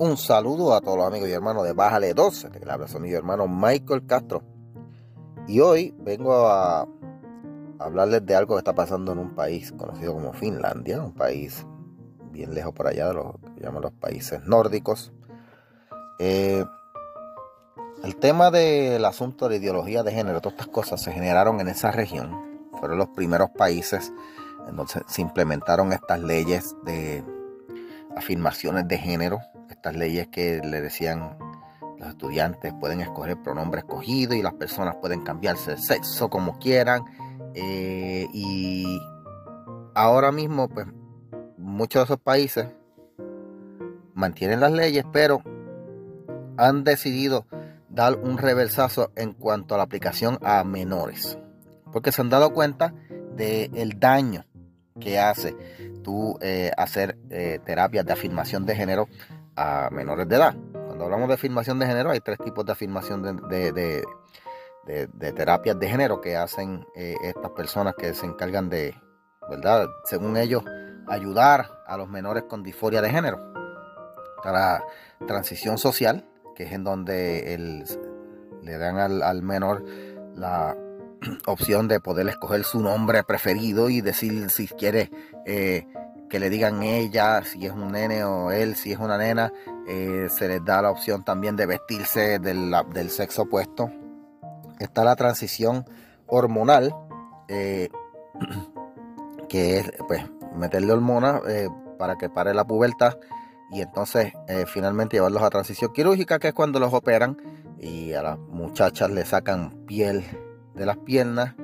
Un saludo a todos los amigos y hermanos de Bájale 12, que le habla amigo hermano Michael Castro. Y hoy vengo a hablarles de algo que está pasando en un país conocido como Finlandia, un país bien lejos por allá de los que llaman los países nórdicos. Eh, el tema del asunto de ideología de género, todas estas cosas se generaron en esa región. Fueron los primeros países en donde se implementaron estas leyes de afirmaciones de género estas leyes que le decían los estudiantes pueden escoger pronombre escogido y las personas pueden cambiarse de sexo como quieran. Eh, y ahora mismo, pues, muchos de esos países mantienen las leyes, pero han decidido dar un reversazo en cuanto a la aplicación a menores. Porque se han dado cuenta del daño que hace tú eh, hacer eh, terapias de afirmación de género a menores de edad. Cuando hablamos de afirmación de género, hay tres tipos de afirmación de, de, terapias de género que hacen eh, estas personas que se encargan de, ¿verdad? Según ellos, ayudar a los menores con disforia de género. Para transición social, que es en donde le dan al, menor la opción de poder escoger su nombre preferido y decir si quiere eh, que le digan ella, si es un nene o él, si es una nena, eh, se les da la opción también de vestirse del, sexo opuesto. Está la transición hormonal, eh, que es pues meterle hormonas eh, para que pare la pubertad y entonces finalmente llevarlos a transición quirúrgica, que es cuando los operan y a las muchachas le sacan piel de las piernas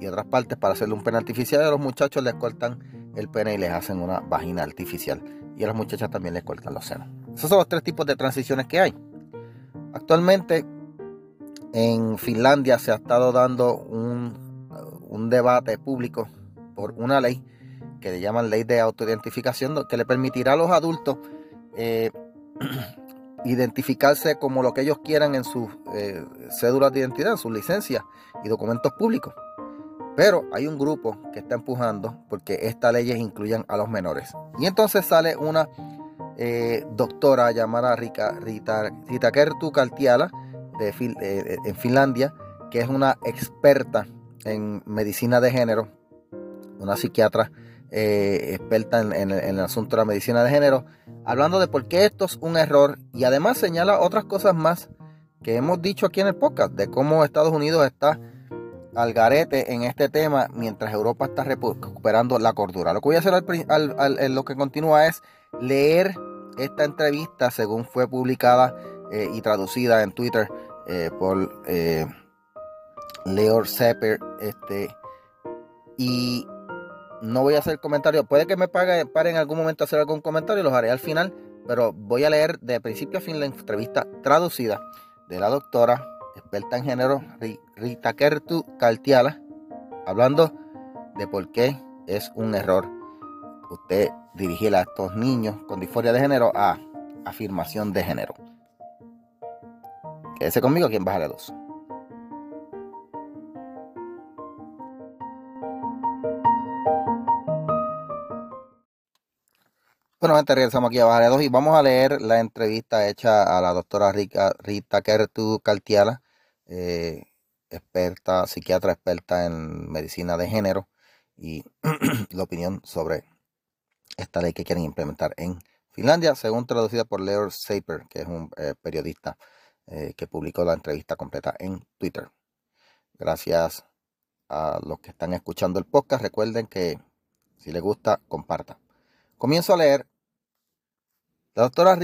y otras partes para hacerle un pene artificial y a los muchachos les cortan el pene y les hacen una vagina artificial. Y a las muchachas también les cortan los senos. Esos son los tres tipos de transiciones que hay. Actualmente en Finlandia se ha estado dando un, debate público por una ley que le llaman ley de autoidentificación, que le permitirá a los adultos eh, identificarse como lo que ellos quieran en sus eh, cédulas de identidad, en sus licencias y documentos públicos. Pero hay un grupo que está empujando porque estas leyes incluyan a los menores. Y entonces sale una eh, doctora llamada Rita, Rita, Kertu Kaltiala de, eh, en Finlandia, que es una experta en medicina de género, una psiquiatra eh, experta en, en, el asunto de la medicina de género, hablando de por qué esto es un error y además señala otras cosas más que hemos dicho aquí en el podcast, de cómo Estados Unidos está al garete en este tema mientras Europa está recuperando la cordura. Lo que voy a hacer lo que continúa es leer esta entrevista según fue publicada eh, y traducida en Twitter eh, por eh, Leo Sepper. Este, y no voy a hacer comentarios. Puede que me pague, pare en algún momento hacer algún comentario, los haré al final. Pero voy a leer de principio a fin la entrevista traducida de la doctora experta en género Rita Kertu Kaltiala, hablando de por qué es un error usted dirigir a estos niños con disforia de género a afirmación de género. Quédese conmigo aquí en Baja 2. Bueno, gente, regresamos aquí a Baja 2 y vamos a leer la entrevista hecha a la doctora Rita, Rita Kertu Kaltiala eh, experta, psiquiatra experta en medicina de género y la opinión sobre esta ley que quieren implementar en Finlandia, según traducida por Leo Saper, que es un eh, periodista eh, que publicó la entrevista completa en Twitter. Gracias a los que están escuchando el podcast. Recuerden que si les gusta, compartan. Comienzo a leer. La doctora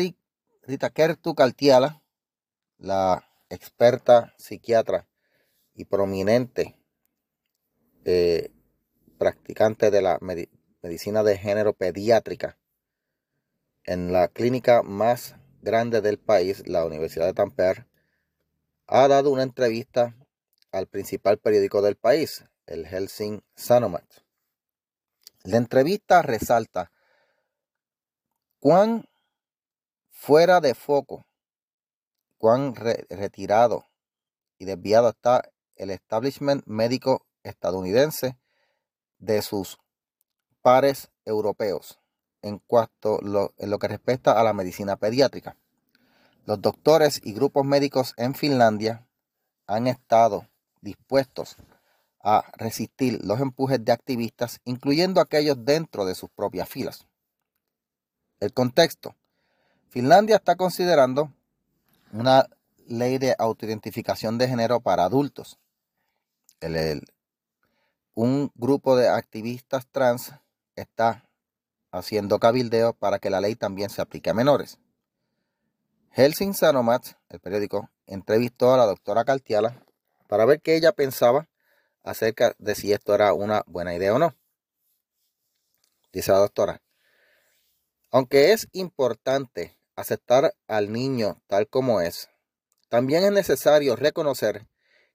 Rita Kertu Kaltiala, la experta psiquiatra y prominente eh, practicante de la medicina de género pediátrica en la clínica más grande del país, la Universidad de Tampere, ha dado una entrevista al principal periódico del país, el Helsing Sanomat. La entrevista resalta cuán fuera de foco cuán retirado y desviado está el establishment médico estadounidense de sus pares europeos en cuanto en lo que respecta a la medicina pediátrica. Los doctores y grupos médicos en Finlandia han estado dispuestos a resistir los empujes de activistas, incluyendo aquellos dentro de sus propias filas. El contexto. Finlandia está considerando una ley de autoidentificación de género para adultos. un grupo de activistas trans está haciendo cabildeo para que la ley también se aplique a menores. Helsing Sanomat, el periódico, entrevistó a la doctora Caltiala para ver qué ella pensaba acerca de si esto era una buena idea o no. Dice la doctora, aunque es importante aceptar al niño tal como es, también es necesario reconocer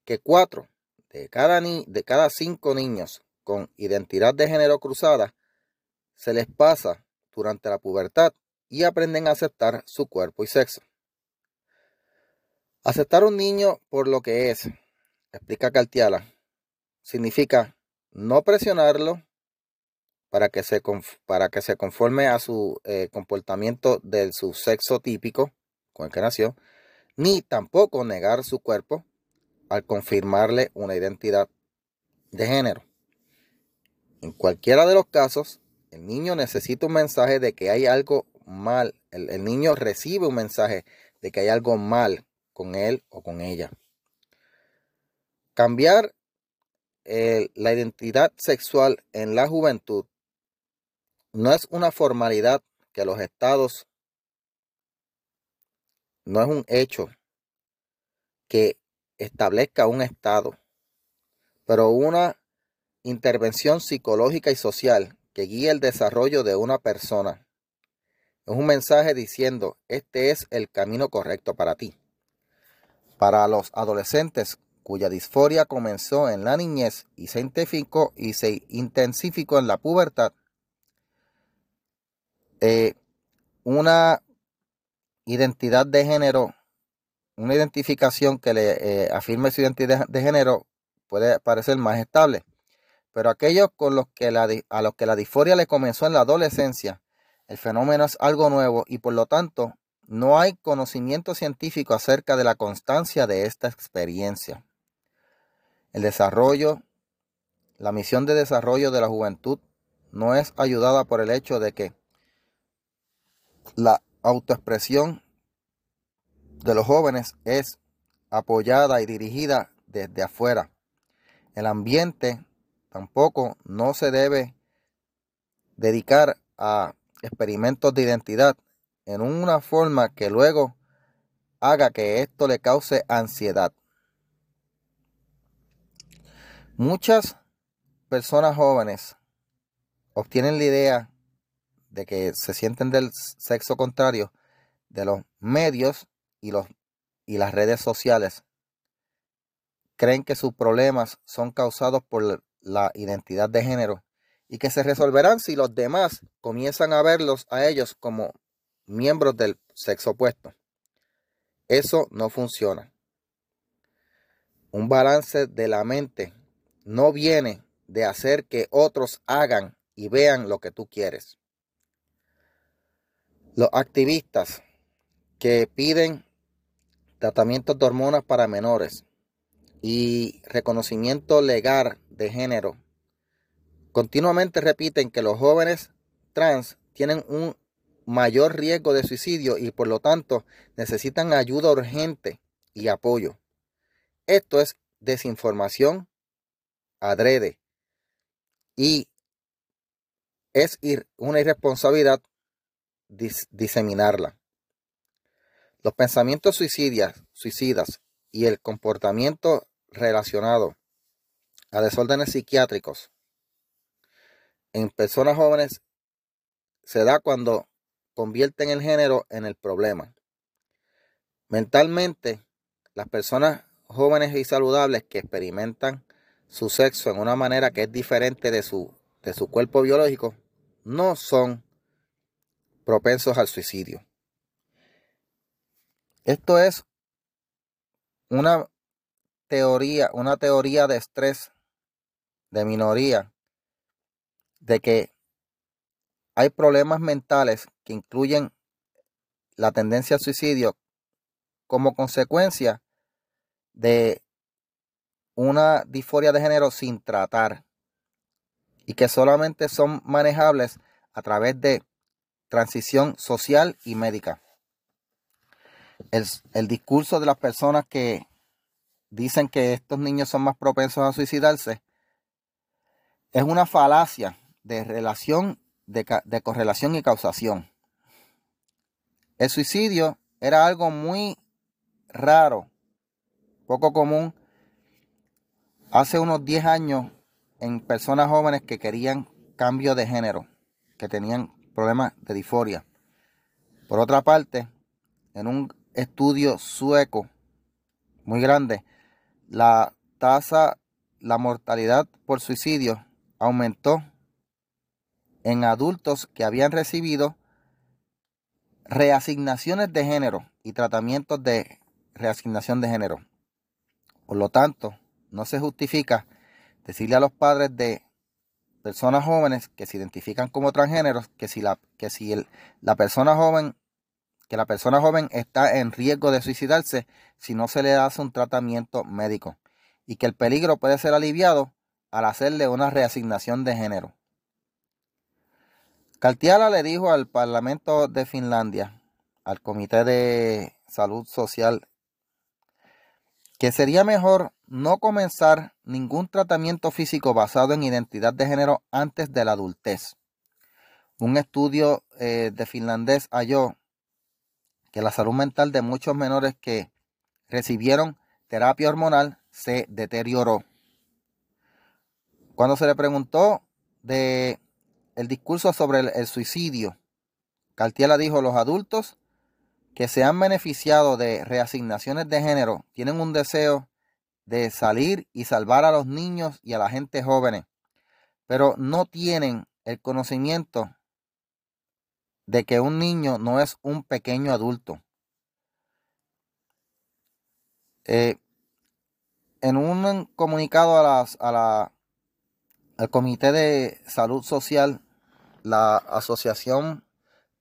que cuatro de cada, de cada cinco niños con identidad de género cruzada se les pasa durante la pubertad y aprenden a aceptar su cuerpo y sexo. Aceptar un niño por lo que es, explica Cartiala, significa no presionarlo para que se, para que se conforme a su eh, comportamiento del su sexo típico con el que nació, ni tampoco negar su cuerpo al confirmarle una identidad de género. En cualquiera de los casos, el niño necesita un mensaje de que hay algo mal. El, niño recibe un mensaje de que hay algo mal con él o con ella. Cambiar la identidad sexual en la juventud no es una formalidad que los estados, no es un hecho que establezca un estado, pero una intervención psicológica y social que guíe el desarrollo de una persona. Es un mensaje diciendo, este es el camino correcto para ti. Para los adolescentes cuya disforia comenzó en la niñez y se intensificó, y se intensificó en la pubertad, eh, una identidad de género, una identificación que le eh, afirme su identidad de género puede parecer más estable. Pero aquellos con los que a los que la disforia le comenzó en la adolescencia, el fenómeno es algo nuevo y por lo tanto no hay conocimiento científico acerca de la constancia de esta experiencia. El desarrollo, la misión de desarrollo de la juventud no es ayudada por el hecho de que la autoexpresión de los jóvenes es apoyada y dirigida desde afuera. El ambiente tampoco no se debe dedicar a experimentos de identidad en una forma que luego haga que esto le cause ansiedad. Muchas personas jóvenes obtienen la idea de que se sienten del sexo contrario de los medios y, los, y las redes sociales. Creen que sus problemas son causados por la identidad de género y que se resolverán si los demás comienzan a verlos a ellos como miembros del sexo opuesto. Eso no funciona. Un balance de la mente no viene de hacer que otros hagan y vean lo que tú quieres. Los activistas que piden tratamientos de hormonas para menores y reconocimiento legal de género continuamente repiten que los jóvenes trans tienen un mayor riesgo de suicidio y por lo tanto necesitan ayuda urgente y apoyo. Esto es desinformación adrede. Y es una irresponsabilidad diseminarla. Los pensamientos suicidas, suicidas y el comportamiento relacionado a desórdenes psiquiátricos en personas jóvenes se da cuando convierten el género en el problema. Mentalmente, las personas jóvenes y saludables que experimentan su sexo en una manera que es diferente de su, de su cuerpo biológico, no son propensos al suicidio. Esto es una teoría, una teoría de estrés de minoría, de que hay problemas mentales que incluyen la tendencia al suicidio como consecuencia de una disforia de género sin tratar y que solamente son manejables a través de transición social y médica. El, el, discurso de las personas que dicen que estos niños son más propensos a suicidarse es una falacia de relación, de, de correlación y causación. El suicidio era algo muy raro, poco común, hace unos 10 años en personas jóvenes que querían cambio de género, que tenían problemas de disforia. Por otra parte, en un estudio sueco muy grande, la tasa, la mortalidad por suicidio aumentó en adultos que habían recibido reasignaciones de género y tratamientos de reasignación de género. Por lo tanto, no se justifica decirle a los padres de personas jóvenes que se identifican como transgéneros que si la, que si el, la persona joven que la persona joven está en riesgo de suicidarse si no se le hace un tratamiento médico y que el peligro puede ser aliviado al hacerle una reasignación de género. Caltiala le dijo al Parlamento de Finlandia, al Comité de Salud Social, que sería mejor no comenzar ningún tratamiento físico basado en identidad de género antes de la adultez. Un estudio eh, de finlandés halló que la salud mental de muchos menores que recibieron terapia hormonal se deterioró. Cuando se le preguntó de el discurso sobre el, el suicidio, Cartiela dijo, los adultos que se han beneficiado de reasignaciones de género tienen un deseo de salir y salvar a los niños y a la gente joven, pero no tienen el conocimiento de que un niño no es un pequeño adulto. Eh, en un comunicado a la, al Comité de Salud Social, la Asociación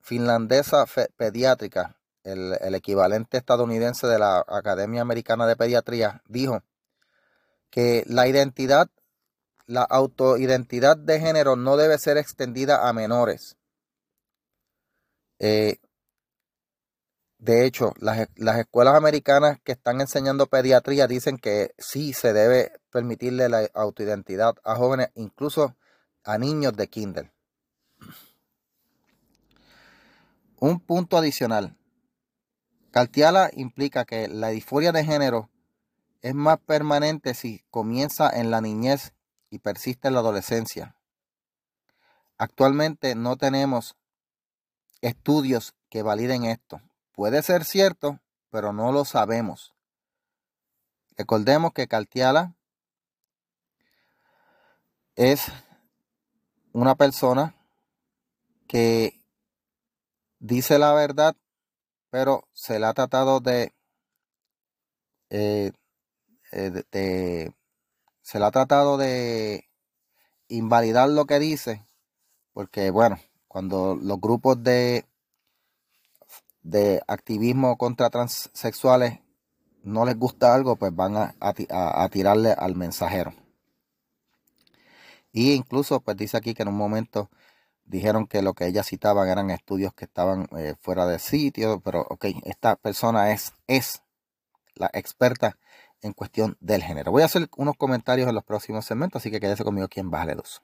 Finlandesa Pediátrica, el, el equivalente estadounidense de la Academia Americana de Pediatría, dijo que la identidad, la autoidentidad de género no debe ser extendida a menores. Eh, de hecho, las, las, escuelas americanas que están enseñando pediatría dicen que sí se debe permitirle la autoidentidad a jóvenes, incluso a niños de kinder. Un punto adicional. Cartiala implica que la disforia de género es más permanente si comienza en la niñez y persiste en la adolescencia. Actualmente no tenemos estudios que validen esto. Puede ser cierto, pero no lo sabemos. Recordemos que Cartiala es una persona que dice la verdad, pero se le ha tratado de eh, eh, se le ha tratado de invalidar lo que dice, porque bueno, cuando los grupos de, de activismo contra transexuales no les gusta algo, pues van a, tirarle al mensajero. Y incluso, pues dice aquí que en un momento dijeron que lo que ella citaban eran estudios que estaban eh, fuera de sitio, pero ok, esta persona es, es la experta en cuestión del género. Voy a hacer unos comentarios en los próximos segmentos, así que quédese conmigo aquí en Bájale 2.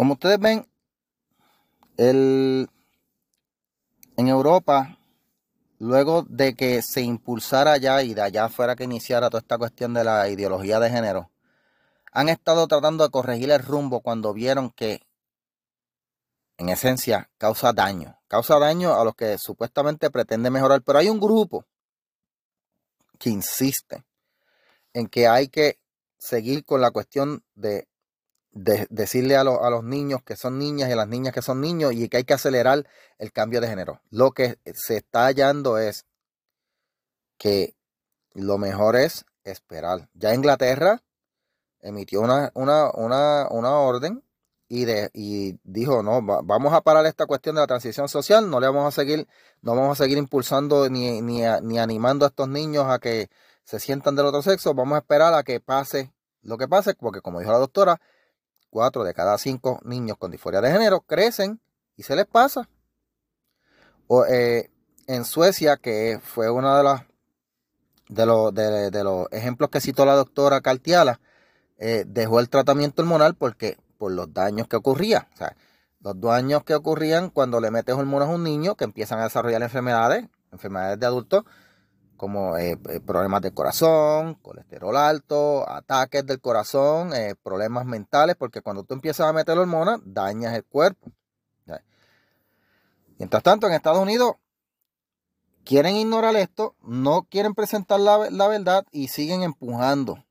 Como ustedes ven, el, en Europa luego de que se impulsara ya y de allá fuera que iniciara toda esta cuestión de la ideología de género, han estado tratando de corregir el rumbo cuando vieron que, en esencia, causa daño. Causa daño a los que supuestamente pretende mejorar. Pero hay un grupo que insiste en que hay que seguir con la cuestión de decirle a, a, los niños que son niñas y a las niñas que son niños y que hay que acelerar el cambio de género. Lo que se está hallando es que lo mejor es esperar. Ya Inglaterra emitió una, una, una, una orden y, de, y dijo, no, vamos a parar esta cuestión de la transición social, no le vamos a seguir, no vamos a seguir impulsando ni, ni, ni animando a estos niños a que se sientan del otro sexo, vamos a esperar a que pase lo que pase, porque como dijo la doctora, cuatro de cada cinco niños con disforia de género crecen y se les pasa. O, eh, en Suecia, que fue uno de los, de, los, de, los ejemplos que citó la doctora Cartiala, eh, dejó el tratamiento hormonal porque por los daños que ocurría. O sea, los daños que ocurrían cuando le metes hormonas a un niño que empiezan a desarrollar enfermedades, enfermedades de adultos, como eh, eh, problemas de corazón, colesterol alto, ataques del corazón, eh, problemas mentales, porque cuando tú empiezas a meter hormonas, dañas el cuerpo. Mientras tanto, en Estados Unidos quieren ignorar esto, no quieren presentar la, la verdad y siguen empujando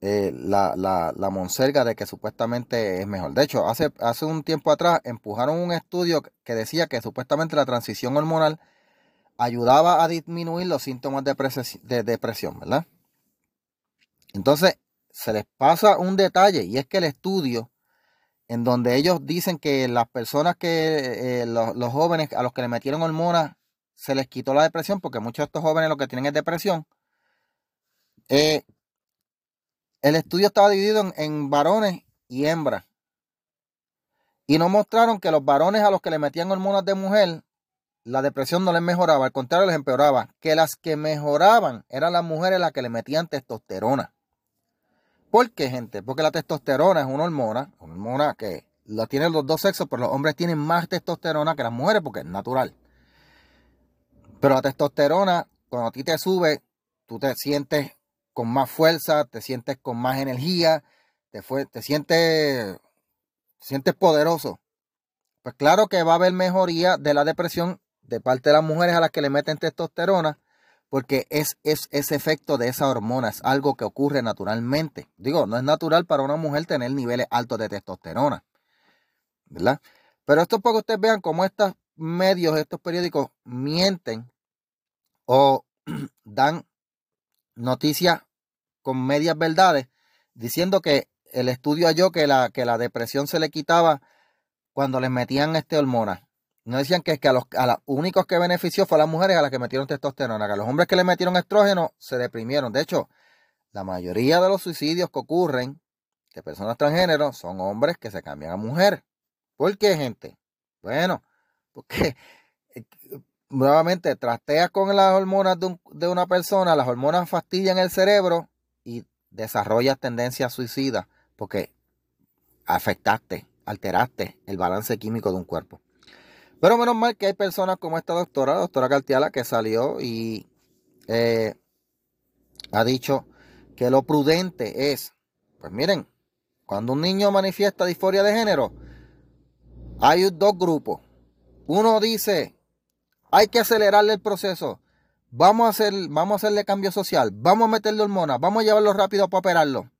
eh, la, la, monserga de que supuestamente es mejor. De hecho, hace, hace un tiempo atrás empujaron un estudio que decía que supuestamente la transición hormonal ayudaba a disminuir los síntomas de, de depresión, ¿verdad? Entonces, se les pasa un detalle y es que el estudio en donde ellos dicen que las personas que, eh, los, jóvenes a los que le metieron hormonas, se les quitó la depresión, porque muchos de estos jóvenes lo que tienen es depresión, eh, el estudio estaba dividido en, varones y hembras. Y no mostraron que los varones a los que le metían hormonas de mujer, la depresión no les mejoraba, al contrario les empeoraba. Que las que mejoraban eran las mujeres las que le metían testosterona. ¿Por qué, gente? Porque la testosterona es una hormona, una hormona que la tienen los dos sexos, pero los hombres tienen más testosterona que las mujeres porque es natural. Pero la testosterona, cuando a ti te sube, tú te sientes con más fuerza, te sientes con más energía, te, te sientes, sientes poderoso. Pues claro que va a haber mejoría de la depresión de parte de las mujeres a las que le meten testosterona, porque es, es ese efecto de esa hormona, es algo que ocurre naturalmente. Digo, no es natural para una mujer tener niveles altos de testosterona, ¿verdad? Pero esto es para que ustedes vean cómo estos medios, estos periódicos mienten o dan noticias con medias verdades, diciendo que el estudio halló que la, que la depresión se le quitaba cuando les metían este hormona. No decían que, que a, los, a los únicos que benefició fue a las mujeres a las que metieron testosterona, que a los hombres que le metieron estrógeno se deprimieron. De hecho, la mayoría de los suicidios que ocurren de personas transgénero son hombres que se cambian a mujer. ¿Por qué, gente? Bueno, porque eh, nuevamente trasteas con las hormonas de, de, una persona, las hormonas fastidian el cerebro y desarrollas tendencias suicidas porque afectaste, alteraste el balance químico de un cuerpo. Pero menos mal que hay personas como esta doctora, la doctora Cartiala, que salió y eh, ha dicho que lo prudente es, pues miren, cuando un niño manifiesta disforia de género, hay dos grupos. Uno dice, hay que acelerarle el proceso. Vamos a, hacer, vamos a hacerle cambio social. Vamos a meterle hormonas. Vamos a llevarlo rápido para operarlo.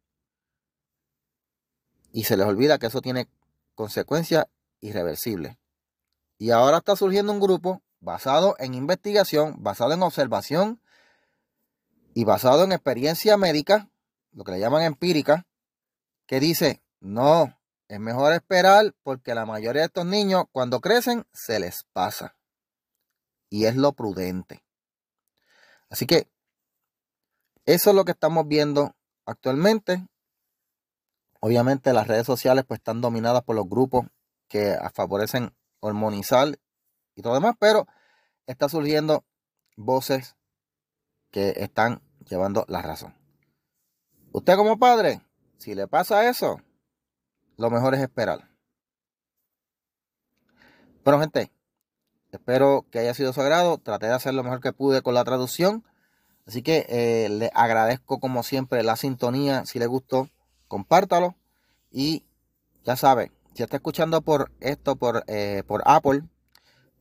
Y se les olvida que eso tiene consecuencias irreversibles. Y ahora está surgiendo un grupo basado en investigación, basado en observación y basado en experiencia médica, lo que le llaman empírica, que dice, no, es mejor esperar porque la mayoría de estos niños cuando crecen se les pasa. Y es lo prudente. Así que eso es lo que estamos viendo actualmente. Obviamente las redes sociales pues están dominadas por los grupos que favorecen hormonizar y todo demás, pero está surgiendo voces que están llevando la razón. Usted como padre, si le pasa eso, lo mejor es esperar. Pero gente, Espero que haya sido su agrado. Traté de hacer lo mejor que pude con la traducción. Así que eh, le agradezco como siempre la sintonía. Si le gustó, compártalo. Y ya sabe, si está escuchando por esto, por, eh, por Apple,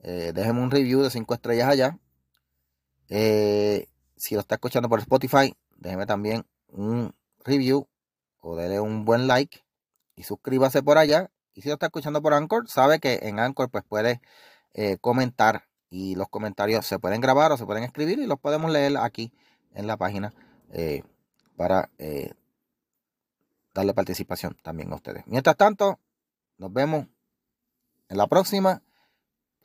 eh, déjeme un review de 5 estrellas allá. si lo está escuchando por Spotify, déjeme también un review o déle un buen like. y suscríbase por allá. Y si lo está escuchando por Anchor, sabe que en Anchor pues puede eh, comentar y los comentarios se pueden grabar o se pueden escribir y los podemos leer aquí en la página eh, para eh, darle participación también a ustedes. Mientras tanto, nos vemos en la próxima.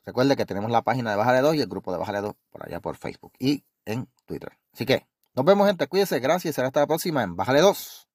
Recuerde que tenemos la página de Bájale 2 y el grupo de Bájale 2 por allá por Facebook y en Twitter. Así que nos vemos, gente. Cuídense. Gracias. Será hasta la próxima en Bájale 2.